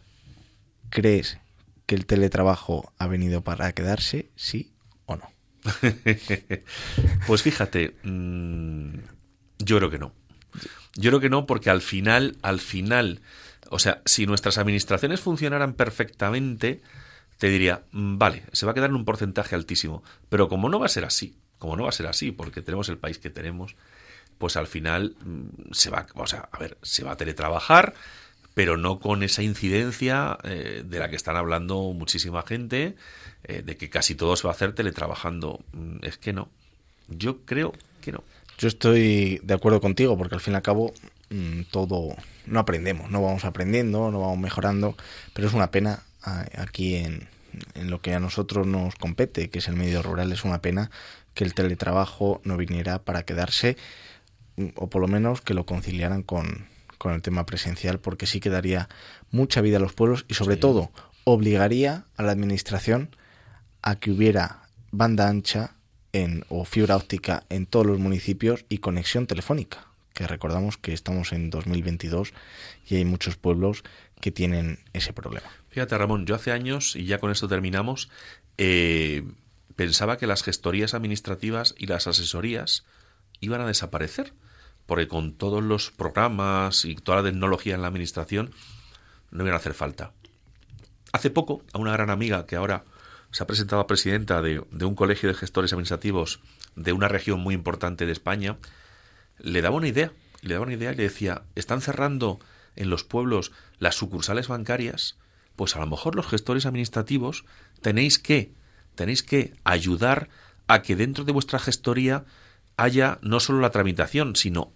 ¿crees que el teletrabajo ha venido para quedarse, sí o no? pues fíjate, mm, yo creo que no. Yo creo que no, porque al final, al final, o sea, si nuestras administraciones funcionaran perfectamente, te diría, mm, vale, se va a quedar en un porcentaje altísimo. Pero como no va a ser así, como no va a ser así, porque tenemos el país que tenemos, pues al final mm, se va, o sea, a ver, se va a teletrabajar, pero no con esa incidencia eh, de la que están hablando muchísima gente, eh, de que casi todo se va a hacer teletrabajando. Mm, es que no. Yo creo que no. Yo estoy de acuerdo contigo, porque al fin y al cabo mm, todo no aprendemos, no vamos aprendiendo, no vamos mejorando, pero es una pena aquí en, en lo que a nosotros nos compete, que es el medio rural, es una pena que el teletrabajo no viniera para quedarse, o por lo menos que lo conciliaran con, con el tema presencial porque sí que daría mucha vida a los pueblos y sobre todo obligaría a la administración a que hubiera banda ancha en, o fibra óptica en todos los municipios y conexión telefónica, que recordamos que estamos en 2022 y hay muchos pueblos que tienen ese problema. Fíjate Ramón, yo hace años, y ya con esto terminamos, eh, pensaba que las gestorías administrativas y las asesorías iban a desaparecer porque con todos los programas y toda la tecnología en la administración no iban a hacer falta. Hace poco, a una gran amiga que ahora se ha presentado a presidenta de, un colegio de gestores administrativos de una región muy importante de España, le daba una idea, le daba una idea y le decía, están cerrando en los pueblos las sucursales bancarias, pues a lo mejor los gestores administrativos tenéis que, tenéis que ayudar a que dentro de vuestra gestoría haya no solo la tramitación, sino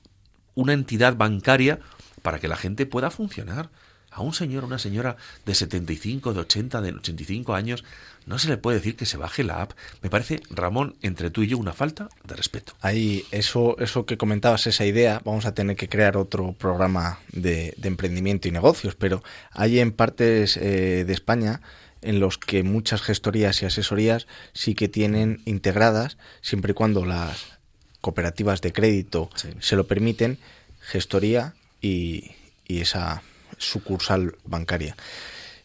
una entidad bancaria para que la gente pueda funcionar. A un señor, una señora de 75, de 80, de 85 años, no se le puede decir que se baje la app. Me parece, Ramón, entre tú y yo, una falta de respeto. Ahí, eso, eso que comentabas, esa idea, vamos a tener que crear otro programa de, emprendimiento y negocios, pero hay en partes eh, de España en los que muchas gestorías y asesorías sí que tienen integradas, siempre y cuando las cooperativas de crédito se lo permiten, gestoría y, esa sucursal bancaria.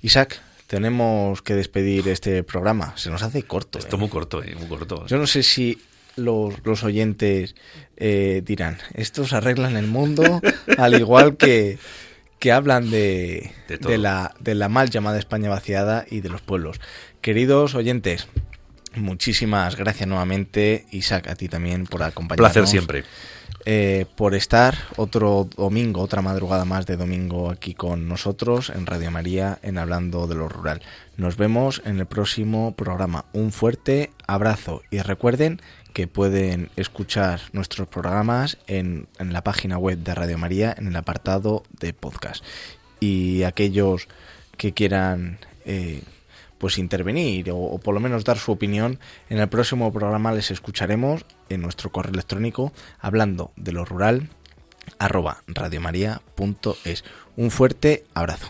Isaac, tenemos que despedir este programa. Se nos hace corto. Esto ¿eh? muy corto, eh, muy corto. Yo no sé si los, los oyentes eh, dirán, estos arreglan el mundo, al igual que, que hablan de, de, la, de la mal llamada España vaciada y de los pueblos. Queridos oyentes, Muchísimas gracias nuevamente, Isaac, a ti también por acompañarnos. Placer siempre. Eh, por estar otro domingo, otra madrugada más de domingo aquí con nosotros en Radio María en Hablando de lo Rural. Nos vemos en el próximo programa. Un fuerte abrazo y recuerden que pueden escuchar nuestros programas en, la página web de Radio María en el apartado de podcast. Y aquellos que quieran eh, pues intervenir o, por lo menos dar su opinión. En el próximo programa les escucharemos en nuestro correo electrónico hablando de lo rural arroba radiomaria.es. Un fuerte abrazo.